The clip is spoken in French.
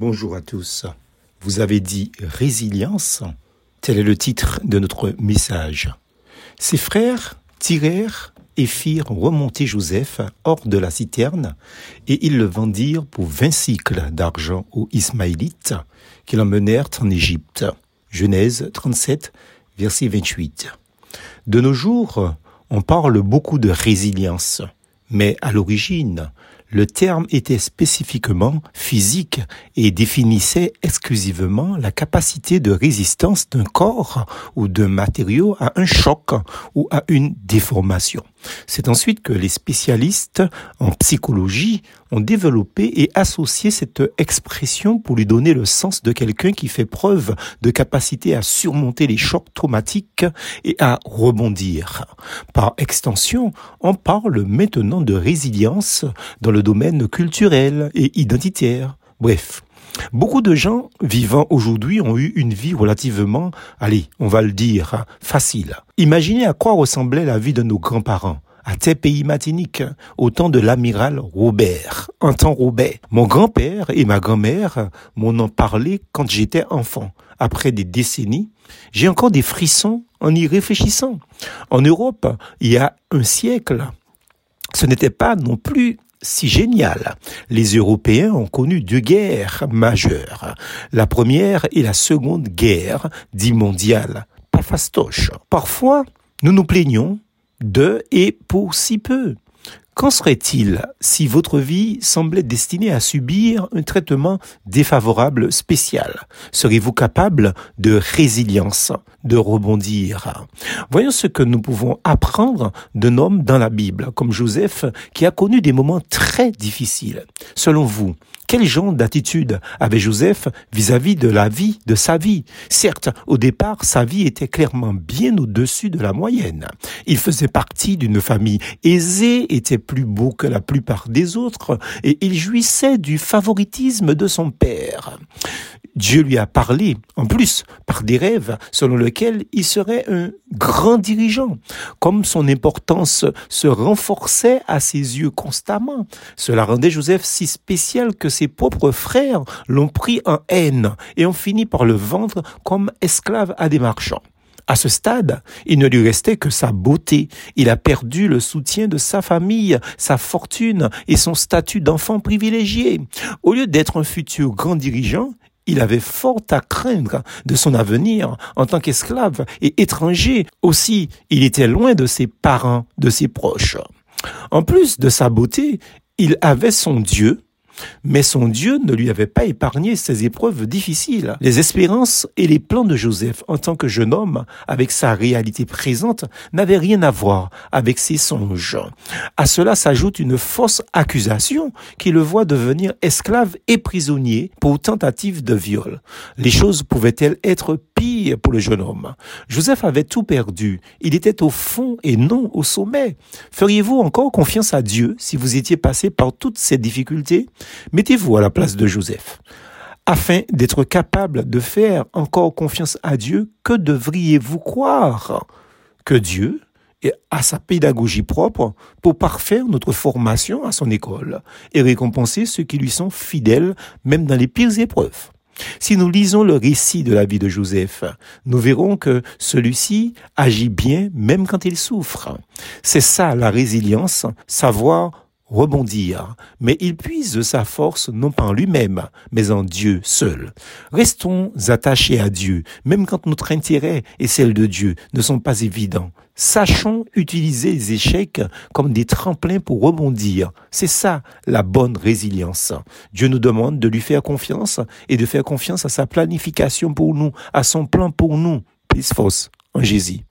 Bonjour à tous. Vous avez dit résilience Tel est le titre de notre message. Ses frères tirèrent et firent remonter Joseph hors de la citerne, et ils le vendirent pour vingt cycles d'argent aux Ismaélites, qui l'emmenèrent en Égypte. Genèse 37, verset 28. De nos jours, on parle beaucoup de résilience, mais à l'origine, le terme était spécifiquement physique et définissait exclusivement la capacité de résistance d'un corps ou d'un matériau à un choc ou à une déformation. C'est ensuite que les spécialistes en psychologie ont développé et associé cette expression pour lui donner le sens de quelqu'un qui fait preuve de capacité à surmonter les chocs traumatiques et à rebondir. Par extension, on parle maintenant de résilience dans le domaine culturel et identitaire. Bref, Beaucoup de gens vivant aujourd'hui ont eu une vie relativement, allez, on va le dire, facile. Imaginez à quoi ressemblait la vie de nos grands-parents à tes pays matiniques, au temps de l'amiral Robert, un temps Robert. Mon grand-père et ma grand-mère m'en ont parlé quand j'étais enfant. Après des décennies, j'ai encore des frissons en y réfléchissant. En Europe, il y a un siècle, ce n'était pas non plus si génial. Les Européens ont connu deux guerres majeures. La première et la seconde guerre, dit mondiale. Pas fastoche. Parfois, nous nous plaignons de et pour si peu. Qu'en serait-il si votre vie semblait destinée à subir un traitement défavorable spécial? Serez-vous capable de résilience, de rebondir? Voyons ce que nous pouvons apprendre d'un homme dans la Bible, comme Joseph, qui a connu des moments très difficiles. Selon vous, quel genre d'attitude avait Joseph vis-à-vis de la vie, de sa vie? Certes, au départ, sa vie était clairement bien au-dessus de la moyenne. Il faisait partie d'une famille aisée, était plus beau que la plupart des autres, et il jouissait du favoritisme de son père. Dieu lui a parlé, en plus, par des rêves selon lesquels il serait un grand dirigeant. Comme son importance se renforçait à ses yeux constamment, cela rendait Joseph si spécial que propres frères l'ont pris en haine et ont fini par le vendre comme esclave à des marchands. À ce stade, il ne lui restait que sa beauté. Il a perdu le soutien de sa famille, sa fortune et son statut d'enfant privilégié. Au lieu d'être un futur grand dirigeant, il avait fort à craindre de son avenir en tant qu'esclave et étranger. Aussi, il était loin de ses parents, de ses proches. En plus de sa beauté, il avait son Dieu, mais son Dieu ne lui avait pas épargné ces épreuves difficiles. Les espérances et les plans de Joseph en tant que jeune homme, avec sa réalité présente, n'avaient rien à voir avec ses songes. À cela s'ajoute une fausse accusation qui le voit devenir esclave et prisonnier pour tentative de viol. Les choses pouvaient-elles être pires pour le jeune homme Joseph avait tout perdu. Il était au fond et non au sommet. Feriez-vous encore confiance à Dieu si vous étiez passé par toutes ces difficultés? Mettez-vous à la place de Joseph. Afin d'être capable de faire encore confiance à Dieu, que devriez-vous croire? Que Dieu a sa pédagogie propre pour parfaire notre formation à son école et récompenser ceux qui lui sont fidèles même dans les pires épreuves. Si nous lisons le récit de la vie de Joseph, nous verrons que celui-ci agit bien même quand il souffre. C'est ça la résilience, savoir rebondir, mais il puise sa force non pas en lui-même, mais en Dieu seul. Restons attachés à Dieu, même quand notre intérêt et celle de Dieu ne sont pas évidents. Sachons utiliser les échecs comme des tremplins pour rebondir. C'est ça la bonne résilience. Dieu nous demande de lui faire confiance et de faire confiance à sa planification pour nous, à son plan pour nous. Plus force en Jésus.